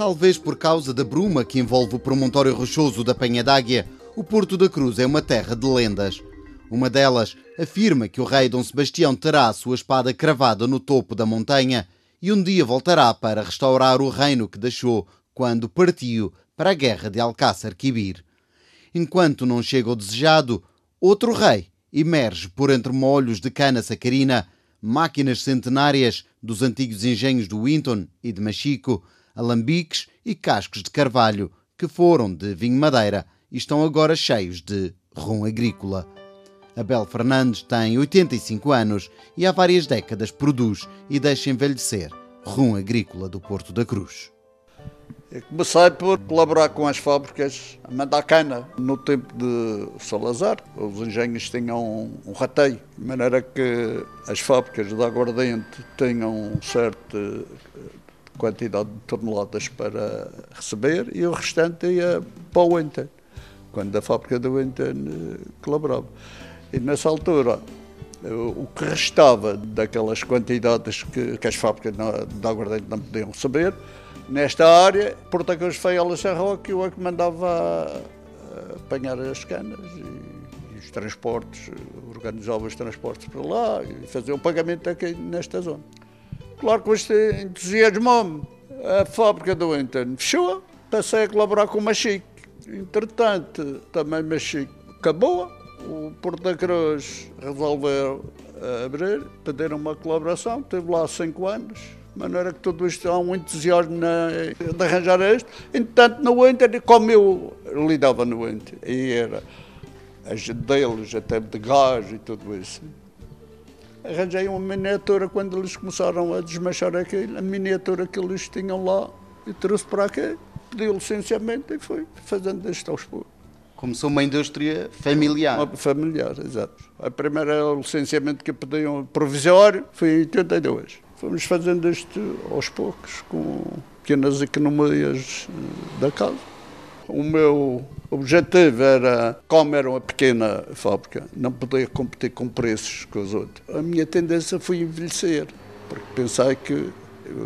Talvez por causa da bruma que envolve o promontório rochoso da Penha d'Águia, o Porto da Cruz é uma terra de lendas. Uma delas afirma que o rei Dom Sebastião terá a sua espada cravada no topo da montanha e um dia voltará para restaurar o reino que deixou quando partiu para a guerra de Alcácer Quibir. Enquanto não chega o desejado, outro rei emerge por entre molhos de cana sacarina, máquinas centenárias dos antigos engenhos do Winton e de Machico, alambiques e cascos de carvalho, que foram de vinho madeira e estão agora cheios de rum agrícola. Abel Fernandes tem 85 anos e há várias décadas produz e deixa envelhecer rum agrícola do Porto da Cruz. Eu comecei por colaborar com as fábricas a mandar cana. No tempo de Salazar, os engenhos tinham um rateio, de maneira que as fábricas de aguardente tinham certa quantidade de toneladas para receber e o restante ia para o Winton, quando a fábrica do Winton eh, colaborava. E nessa altura, o que restava daquelas quantidades que, que as fábricas de aguardente não podiam receber, nesta área, Porto Cruz Feiola Serroque, eu é que mandava apanhar as canas e, e, os transportes, organizava os transportes para lá e fazia o pagamento aqui nesta zona. Claro que isto entusiasmou-me. A fábrica do Inter fechou, passei a colaborar com o Machique. Entretanto, também Machique acabou, o Porto da Cruz resolveu abrir, pediram uma colaboração, teve lá cinco anos, de maneira que tudo isto há um entusiasmo na, de arranjar isto. Entretanto, no Inter, como eu lidava no Inter, e era as deles, até de gás e tudo isso, arranjei uma miniatura quando eles começaram a desmanchar aquilo, a miniatura que eles tinham lá, e trouxe para aqui, pedi o licenciamento e fui fazendo isto aos poucos. Começou uma indústria familiar. Uma familiar, exato. A primeira licenciamento que pediam provisório foi em 82. Fomos fazendo isto aos poucos, com pequenas economias eh, da casa. O meu objetivo era, como era uma pequena fábrica, não poder competir com preços com os outros. A minha tendência foi envelhecer, porque pensei que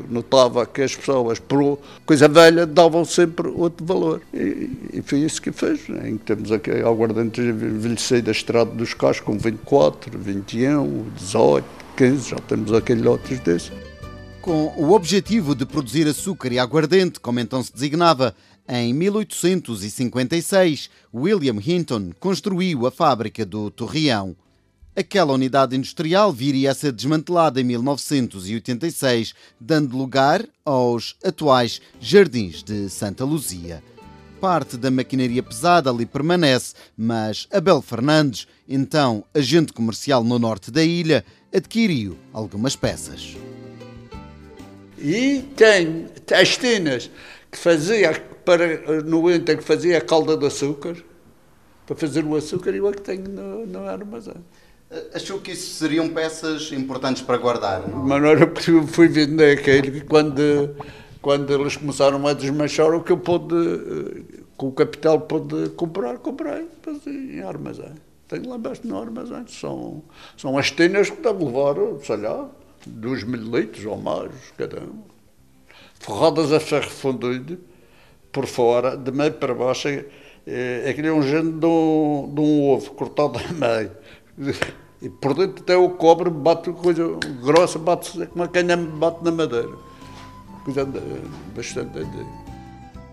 notava que as pessoas, por coisa velha, davam sempre outro valor. E, e foi isso que fez. Né? Em temos aqui aguardentes envelhecidas, estrada dos carros com 24, 21, 18, 15, já temos aqueles outros desses. Com o objetivo de produzir açúcar e aguardente, como então se designava, em 1856, William Hinton construiu a fábrica do Torreão. Aquela unidade industrial viria a ser desmantelada em 1986, dando lugar aos atuais Jardins de Santa Luzia. Parte da maquinaria pesada ali permanece, mas Abel Fernandes, então agente comercial no norte da ilha, adquiriu algumas peças. E tem as tinas que fazia para, no ente que fazia a calda de açúcar, para fazer o açúcar, eu é que tenho no, no armazém. Achou que isso seriam peças importantes para guardar? Não? De maneira que eu fui vender aquele que quando, quando eles começaram a desmanchar, o que eu pude, com o capital pude comprar, comprei, em armazém. Tenho lá bastante no armazém. São, são as tinas que devem levar, sei lá, 2 mil litros ou mais, cada um. Forradas a ferro fundido por fora, de meio para baixo, é, aquele é um género de um, de um ovo cortado a meio. E por dentro até o cobre bate coisa grossa, bate como uma canha bate na madeira. Coisa bastante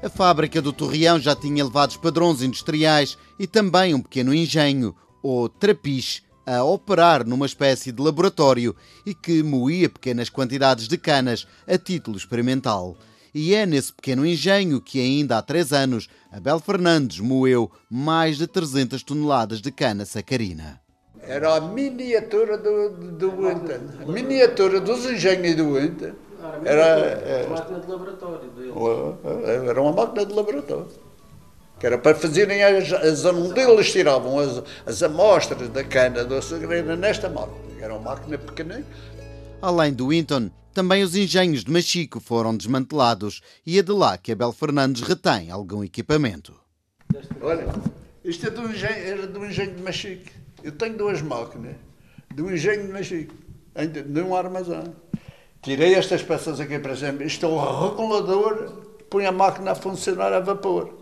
A fábrica do Torreão já tinha elevados padrões industriais e também um pequeno engenho, ou trapiche, a operar numa espécie de laboratório e que moía pequenas quantidades de canas a título experimental. E é nesse pequeno engenho que, ainda há três anos, Abel Fernandes moeu mais de 300 toneladas de cana sacarina. Era a miniatura do, do Winter, a miniatura dos engenhos do Winter. Era, era uma máquina de laboratório. Era uma máquina de laboratório. Que era para fazerem as, as tiravam as, as amostras da cana do açúcar, era nesta máquina. Era uma máquina pequenina. Além do Winton, também os engenhos de Machico foram desmantelados e é de lá que Abel Fernandes retém algum equipamento. Olha, isto é do engenho, era do engenho de Machico. Eu tenho duas máquinas do engenho de Machico, de um armazém. Tirei estas peças aqui, por exemplo. Isto é o regulador põe a máquina a funcionar a vapor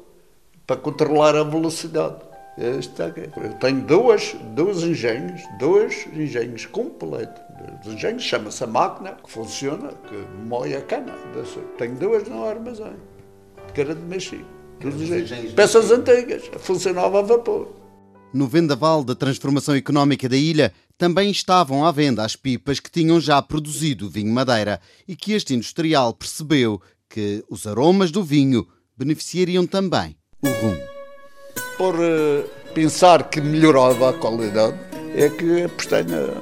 para controlar a velocidade. Este aqui. Eu tenho duas, dois engenhos, dois engenhos completos. Os engenhos chama-se a máquina que funciona, que moe a cana. Tenho duas no armazém, que era de mexer. Peças antigas, funcionava a vapor. No vendaval da transformação económica da ilha, também estavam à venda as pipas que tinham já produzido vinho madeira e que este industrial percebeu que os aromas do vinho beneficiariam também o rum. Por uh, pensar que melhorava a qualidade, é que apostei na.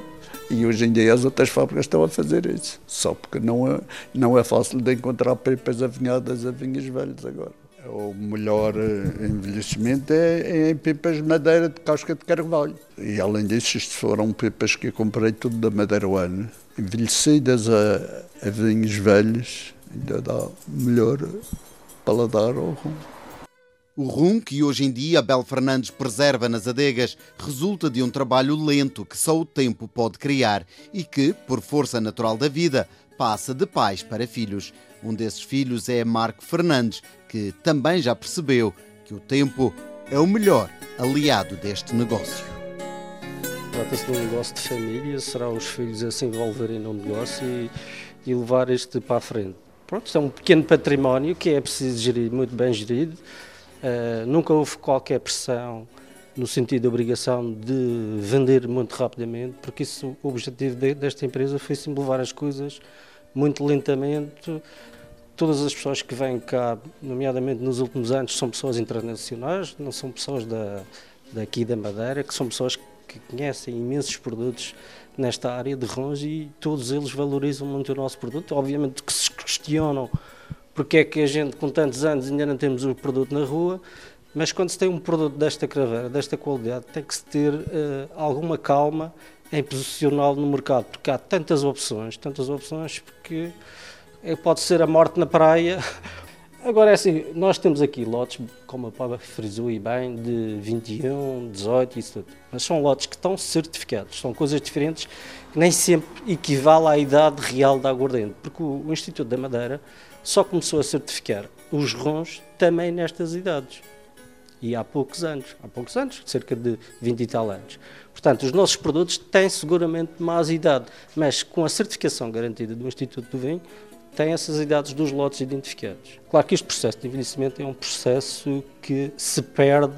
E hoje em dia as outras fábricas estão a fazer isso. Só porque não é, não é fácil de encontrar pipas avinhadas a vinhos velhos agora. O melhor eh, envelhecimento é, é em pipas de madeira de casca de carvalho. E além disso, isto foram pipas que eu comprei tudo da Madeira One, envelhecidas a, a vinhos velhos, ainda dá melhor paladar ao rum. O rum que hoje em dia Abel Fernandes preserva nas adegas resulta de um trabalho lento que só o tempo pode criar e que, por força natural da vida, passa de pais para filhos. Um desses filhos é Marco Fernandes, que também já percebeu que o tempo é o melhor aliado deste negócio. Trata-se de um negócio de família, será os filhos a se envolverem no negócio e, e levar este para a frente. Pronto, é um pequeno património que é preciso gerir, muito bem gerido Uh, nunca houve qualquer pressão no sentido de obrigação de vender muito rapidamente, porque isso, o objetivo de, desta empresa foi sim levar as coisas muito lentamente. Todas as pessoas que vêm cá, nomeadamente nos últimos anos, são pessoas internacionais, não são pessoas da, daqui da Madeira, que são pessoas que conhecem imensos produtos nesta área de rons e todos eles valorizam muito o nosso produto. Obviamente que se questionam porque é que a gente com tantos anos ainda não temos o produto na rua, mas quando se tem um produto desta craveira, desta qualidade, tem que se ter uh, alguma calma em posicioná-lo no mercado, porque há tantas opções, tantas opções, porque é, pode ser a morte na praia. Agora é assim, nós temos aqui lotes, como a Pablo frisou e bem, de 21, 18 e isso tudo. Mas são lotes que estão certificados, são coisas diferentes que nem sempre equivale à idade real da aguardente, porque o Instituto da Madeira só começou a certificar os rons também nestas idades. E há poucos anos, há poucos anos, cerca de 20 e tal anos. Portanto, os nossos produtos têm seguramente mais idade, mas com a certificação garantida do Instituto do Vinho, têm essas idades dos lotes identificados. Claro que este processo de envelhecimento é um processo que se perde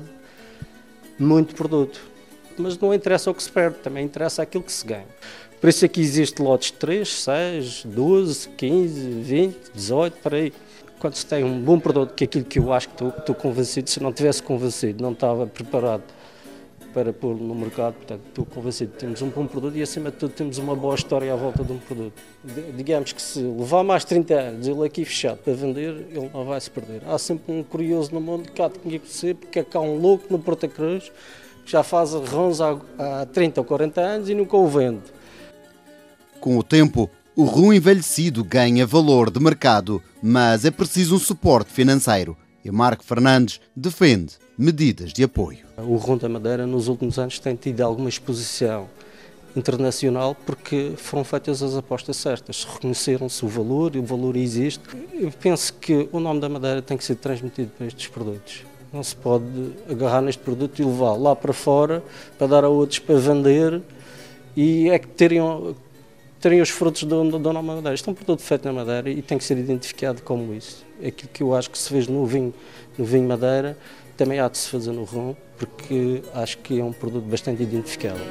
muito produto, mas não interessa o que se perde, também interessa aquilo que se ganha. Por isso aqui existe lotes 3, 6, 12, 15, 20, 18, para aí. Quando se tem um bom produto, que é aquilo que eu acho que estou, estou convencido, se não tivesse convencido, não estava preparado para pôr no mercado, portanto estou convencido que temos um bom produto e acima de tudo temos uma boa história à volta de um produto. Digamos que se levar mais 30 anos ele aqui fechado para vender, ele não vai se perder. Há sempre um curioso no mundo que há de conhecer, porque é cá um louco no Porta Cruz que já faz rons há, há 30 ou 40 anos e nunca o vende. Com o tempo, o rum envelhecido ganha valor de mercado, mas é preciso um suporte financeiro. E Marco Fernandes defende medidas de apoio. O rum da Madeira nos últimos anos tem tido alguma exposição internacional porque foram feitas as apostas certas, reconheceram-se o valor e o valor existe. Eu penso que o nome da Madeira tem que ser transmitido para estes produtos. Não se pode agarrar neste produto e levá-lo lá para fora para dar a outros para vender e é que teriam terem os frutos do, do nome Madeira. Isto é um produto feito na Madeira e tem que ser identificado como isso. É aquilo que eu acho que se fez no vinho, no vinho Madeira, também há de se fazer no rum, porque acho que é um produto bastante identificável.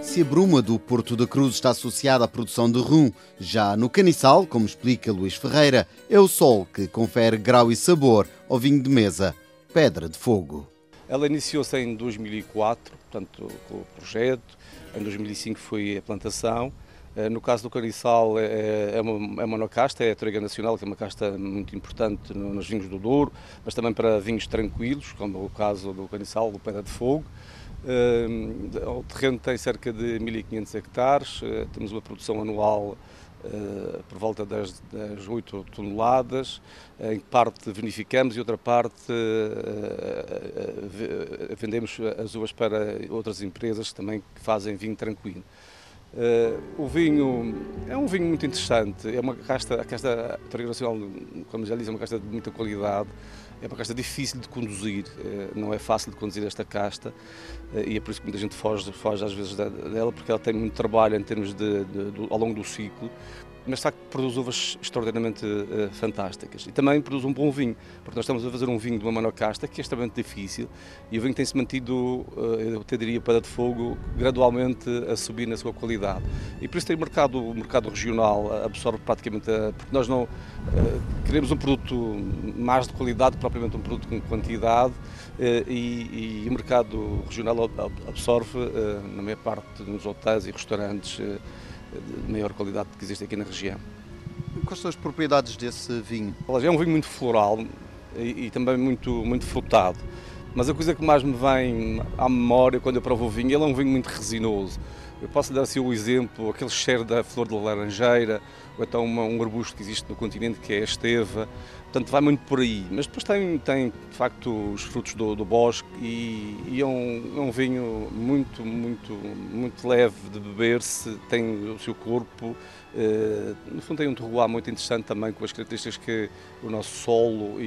Se a bruma do Porto da Cruz está associada à produção de rum, já no caniçal, como explica Luís Ferreira, é o sol que confere grau e sabor ao vinho de mesa, Pedra de Fogo. Ela iniciou-se em 2004, portanto, com o projeto, em 2005 foi a plantação. Eh, no caso do caniçal é, é, uma, é uma monocasta, é a Trega Nacional, que é uma casta muito importante nos vinhos do Douro, mas também para vinhos tranquilos, como o caso do caniçal, do Pedra de Fogo. Eh, o terreno tem cerca de 1.500 hectares, eh, temos uma produção anual por volta das, das 8 toneladas, em parte vinificamos e outra parte vendemos as uvas para outras empresas que também fazem vinho tranquilo. Uh, o vinho é um vinho muito interessante, é uma casta, a casta tradicional, como já disse, é uma casta de muita qualidade, é uma casta difícil de conduzir, uh, não é fácil de conduzir esta casta uh, e é por isso que muita gente foge, foge às vezes dela, porque ela tem muito trabalho em termos de, de, de ao longo do ciclo mas de facto produz uvas extraordinariamente uh, fantásticas e também produz um bom vinho, porque nós estamos a fazer um vinho de uma monocasta que é extremamente difícil e o vinho tem-se mantido, uh, eu até diria para de fogo, gradualmente a subir na sua qualidade. E por isso tem o mercado, o mercado regional absorve praticamente, a, porque nós não uh, queremos um produto mais de qualidade, propriamente um produto com quantidade, e, e, o mercado regional absorve, na maior parte dos hotéis e restaurantes, de maior qualidade que existe aqui na região. Quais são as propriedades desse vinho? É um vinho muito floral e, e, também muito, muito frutado. Mas a coisa que mais me vem à memória quando eu provo o vinho, ele é um vinho muito resinoso. Eu posso dar assim o exemplo, aquele cheiro da flor de laranjeira, ou então uma, um arbusto que existe no continente que é a esteva. Portanto, vai muito por aí. Mas depois tem, tem de facto, os frutos do, do bosque e, e é, um, é, um, vinho muito, muito, muito leve de beber-se, tem o seu corpo. Uh, no fundo, tem um terroir muito interessante também com as características que o nosso solo e,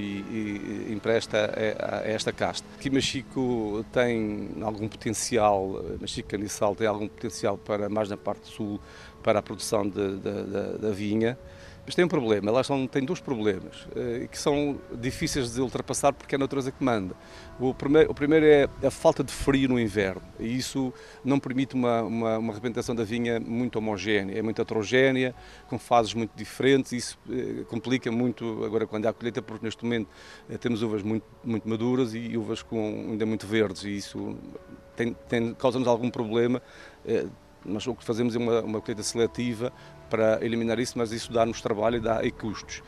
e, empresta a, a, esta casta. Aqui Machico tem algum potencial, Machico Caniçal tem algum potencial para, mais na parte sul, para a produção da vinha. Mas tem um problema, elas são, têm dois problemas eh, que são difíceis de ultrapassar porque é a natureza que manda. O primeiro, o primeiro é a falta de frio no inverno e isso não permite uma, uma, uma da vinha muito homogénea, é muito heterogénea, com fases muito diferentes e isso eh, complica muito agora quando há colheita porque neste momento eh, temos uvas muito, muito maduras e uvas com, ainda muito verdes e isso tem, tem, causa-nos algum problema. Mas o que fazemos é uma, uma colheita seletiva para eliminar isso, mas isso dá-nos trabalho e dá e custos.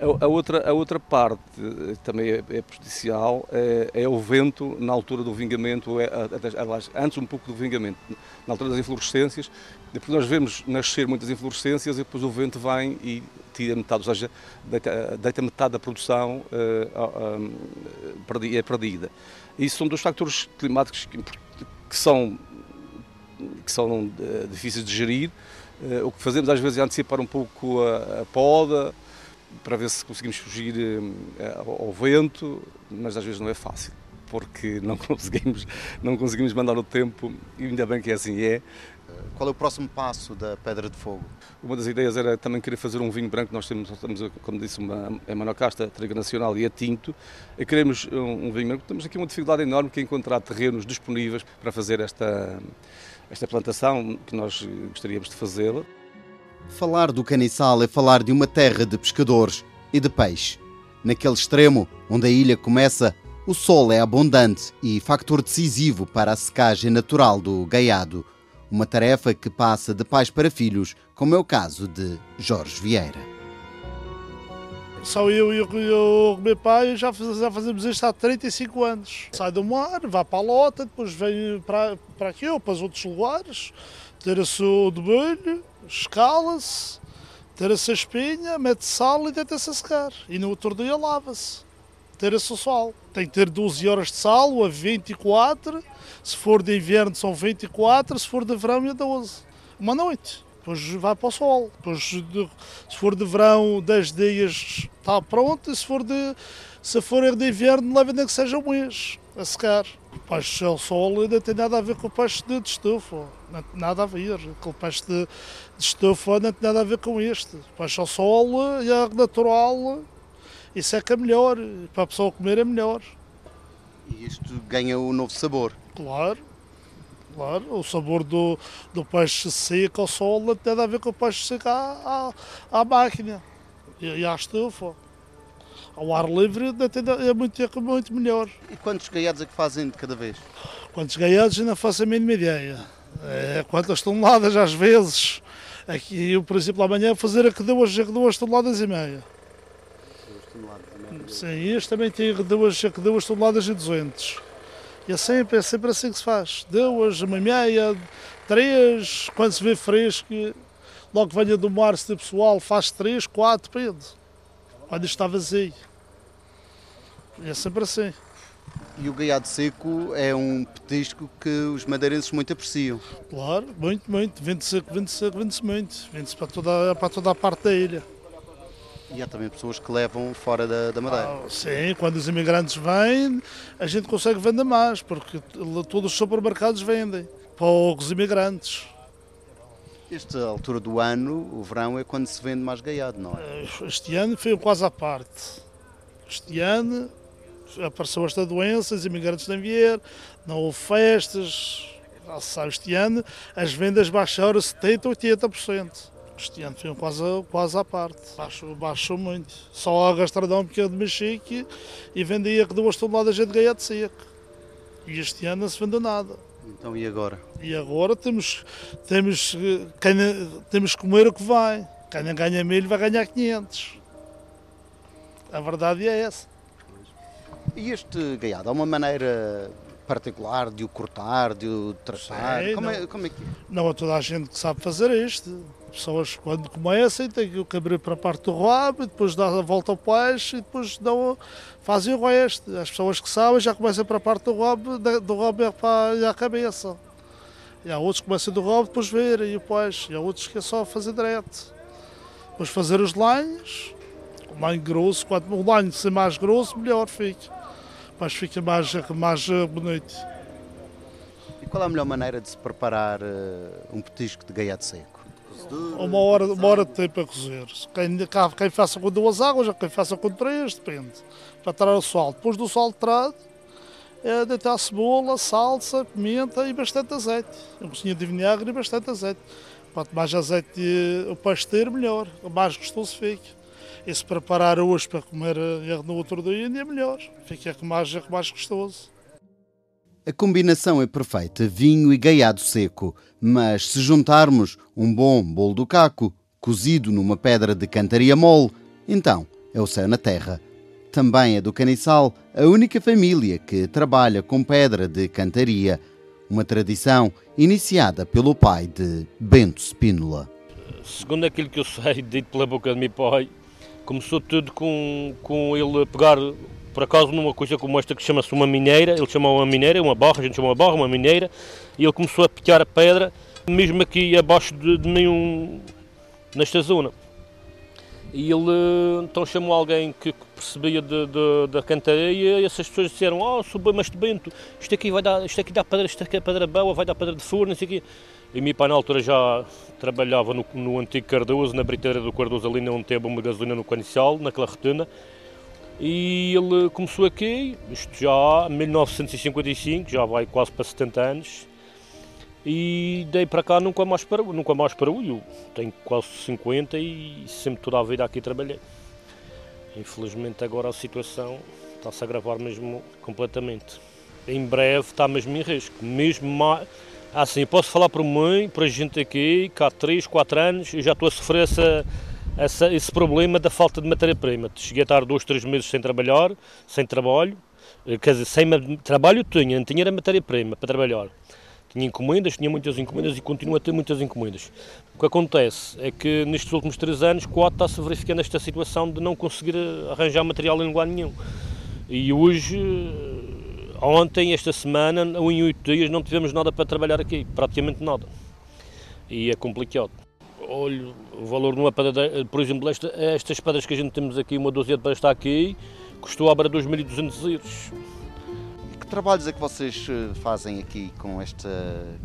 A, a, outra, a outra parte eh, também é, é prejudicial é, é, o vento na altura do vingamento, é, antes um pouco do vingamento, na altura das inflorescências, depois nós vemos nascer muitas inflorescências e depois o vento vem e tira metade, ou seja, deita, deita metade da produção uh, é perdida. Isso são dois fatores climáticos que, que são, que são uh, difíceis de gerir, o que fazemos às vezes é antecipar um pouco a, a poda para ver se conseguimos fugir uh, ao vento, mas às vezes não é fácil porque não conseguimos, não conseguimos mandar o tempo e ainda bem que é assim é. Qual é o próximo passo da Pedra de Fogo? Uma das ideias era também querer fazer um vinho branco. Nós temos, temos como disse, uma, é monocasta, trigo nacional e a tinto. E queremos um, um vinho branco. Temos aqui uma dificuldade enorme que é encontrar terrenos disponíveis para fazer esta, esta plantação que nós gostaríamos de fazê-la. Falar do caniçal é falar de uma terra de pescadores e de peixe. Naquele extremo, onde a ilha começa, o sol é abundante e factor decisivo para a secagem natural do gaiado. Uma tarefa que passa de pais para filhos, como é o caso de Jorge Vieira. Só eu e o meu pai já, já fazemos isto há 35 anos. Sai do mar, vai para a lota, depois vem para, para aqui ou para os outros lugares, tira-se o debulho, escala-se, tira-se a espinha, mete sal e deita-se a secar. E no outro dia lava-se, tira-se o sal. Tem que ter 12 horas de sal, a 24, se for de inverno são 24, se for de verão é 12. Uma noite depois vai para o sol. Depois, de, se for de verão, 10 dias está pronto, e se for de, se for de inverno, leva ainda que seja um mês a secar. O peixe ao sol ainda tem nada a ver com o peixe de, de estufa, não tem nada a ver. Com o peixe de, de estufa não tem nada a ver com este. O peixe ao sol é natural e seca melhor, para a pessoa comer é melhor. E isto ganha um novo sabor. Claro claro. O sabor do, do peixe seco ao sol tem a ver com o peixe seco à, à, à máquina e, e à estufa. Ao ar livre é muito, é muito melhor. E quantos gaiados é que fazem de cada vez? Quantos gaiados ainda faço a mínima ideia. É, quantas toneladas às vezes. Aqui por exemplo, amanhã fazer a que duas, duas toneladas e meia. Duas toneladas e meia. Sim, este também tem duas, duas toneladas e duzentos. E é sempre, é sempre assim que se faz. Duas, uma meia, três, quando se vê fresco, logo que venha do mar, se tem pessoal, faz três, quatro, depende. Quando está vazio. É sempre assim. E o gaiado seco é um petisco que os madeirenses muito apreciam. Claro, muito, muito. Vende-se, vende-se, vende-se muito. Vende-se para toda, para toda a parte da ilha. E há também pessoas que levam fora da, da Madeira. Ah, sim, quando os imigrantes vêm, a gente consegue vender mais, porque todos os supermercados vendem para os imigrantes. Esta altura do ano, o verão, é quando se vende mais gaiado, não é? Este ano foi quase à parte. Este ano apareceu esta doença, os imigrantes não vieram, não houve festas. Este ano as vendas baixaram 70%, 80%. Este ano foi quase, quase à parte. Baixou, baixou muito. Só a gastradão pequeno de Mexique e vendia duas toneladas de gaiado seco. E este ano não se vendeu nada. Então e agora? E agora temos, temos, quem, temos que comer o que vai. Quem não ganha milho vai ganhar 500. A verdade é essa. E este gaiado, há uma maneira particular de o cortar, de o tratar? Sei, como, não, é, como é que Não é toda a gente que sabe fazer isto. Pessoas quando começam têm que abrir para a parte do rabo, depois dá a volta ao peixe e depois dão, fazem o resto. As pessoas que sabem já começam para a parte do rabo, do rabo para a cabeça. E há outros que começam do rabo, depois verem o peixe. E há outros que é só fazer direto. Depois fazer os lanhos, o lanho grosso, quanto o lanho ser mais grosso, melhor fica. Mas fica mais, mais eh, bonito. E qual é a melhor maneira de se preparar uh, um petisco de gaiado seco? Uma hora, uma hora de tempo a cozer. Quem, quem faça com duas águas, quem faça com três, depende. Para tirar o sal. Depois do sal tirado, é deitar cebola, salsa, pimenta e bastante azeite. Um cozinha de vinagre e bastante azeite. Quanto mais azeite o peixe ter, melhor. Mais gostoso fica. E se preparar hoje para comer eh, no outro dia, ainda é melhor. Fica mais, mais gostoso. A combinação é perfeita, vinho e gaiado seco, mas se juntarmos um bom bolo do caco, cozido numa pedra de cantaria mole, então é o céu na terra. Também é do Caniçal a única família que trabalha com pedra de cantaria, uma tradição iniciada pelo pai de Bento Spínola. Segundo aquilo que eu sei, dito pela boca de meu pai, começou tudo com, com ele pegar por acaso numa coisa como esta que chama-se uma mineira, ele chamou uma mineira, uma barra, a gente chamou uma barra, uma mineira, e ele começou a picar a pedra, mesmo aqui abaixo de, de nenhum, nesta zona. E ele então chamou alguém que, percebia de, de, da cantaria e essas pessoas disseram, oh, sou bem, mas Bento, isto aqui vai dar, isto aqui dá pedra, isto aqui é pedra boa, vai dar pedra de forno, isso aqui. E meu pai na altura já trabalhava no, no antigo Cardoso, na briteira do Cardoso, ali onde teve uma gasolina no Canicial, naquela retuna, e ele começou aqui, isto já em 1955, já vai quase para 70 anos, e dei para cá nunca mais para nunca mais para eu tenho quase 50 e sempre toda a vida aqui trabalhei. Infelizmente agora a situação está-se a agravar mesmo completamente. Em breve está mesmo em risco, mesmo mais, assim, posso falar por mim, por a gente aqui, que há 3, 4 anos, eu já estou a sofrer essa essa, esse problema da falta de matéria-prima. Cheguei a estar dois, três meses sem trabalhar, sem trabalho, eh, quer dizer, sem trabalho tinha, não tinha matéria-prima para trabalhar. Tinha encomendas, tinha muitas encomendas e continuo a ter muitas encomendas. O que acontece é que nestes últimos três anos, quatro está-se verificando esta situação de não conseguir eh, arranjar material em lugar nenhum. E hoje, eh, ontem, esta semana, em oito dias, não tivemos nada para trabalhar aqui, praticamente nada. E é complicado olho o valor numa pedra, por exemplo, esta, estas pedras que a gente temos aqui, uma dúzia de pedras está aqui, custou à beira 2.200 euros. Que trabalhos é que vocês eh, fazem aqui com esta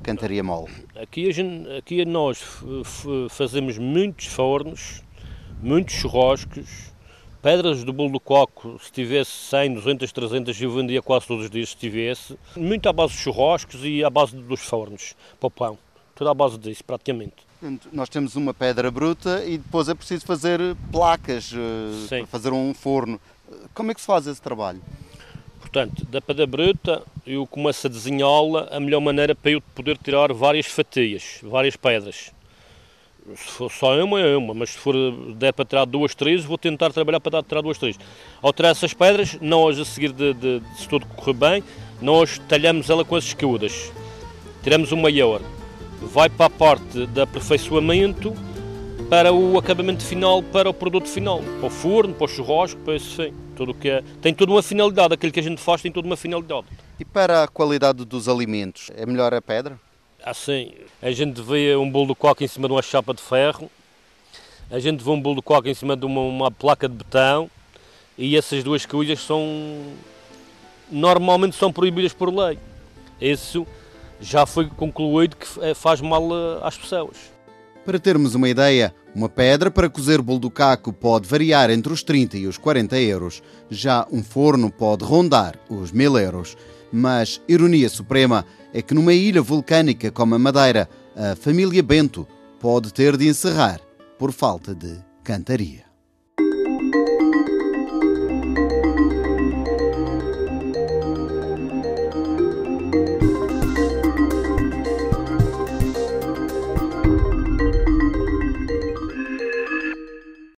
cantaria mole? Aqui, a gente, aqui nós fazemos muitos fornos, muitos churrascos, pedras do bolo do coco, se tivesse 100, 200, 300, eu vendia quase todos os dias se tivesse. Muito à base de churrascos e à base dos fornos, para o pão. Tudo à base disso, praticamente. Nós temos uma pedra bruta e depois é preciso fazer placas para fazer um forno. Como é que se faz esse trabalho? Portanto, da pedra bruta eu começo a desenhá-la a melhor maneira para eu poder tirar várias fatias, várias pedras. Se for só uma, é uma, mas se for der para tirar duas, três, vou tentar trabalhar para tirar duas, três. Ao tirar essas pedras, nós a seguir de, de, de se tudo correr bem, nós talhamos ela com as escudas. Tiramos o maior, vai para a parte de aperfeiçoamento para o acabamento final, para o produto final, para o forno, para o churrasco, para esse fim. Tudo que é, tem toda uma finalidade, aquilo que a gente faz tem toda uma finalidade. E para a qualidade dos alimentos, é melhor a pedra? Assim, a gente vê um bolo de coque em cima de uma chapa de ferro, a gente vê um bolo de coque em cima de uma, uma placa de betão, e essas duas coisas são normalmente são proibidas por lei. Isso já foi concluído que eh, faz mal eh, às pessoas. Para termos uma ideia, uma pedra para cozer bolo do caco pode variar entre os 30 e os 40 euros. Já um forno pode rondar os 1000 euros. Mas, ironia suprema, é que numa ilha vulcânica como a Madeira, a família Bento pode ter de encerrar por falta de cantaria.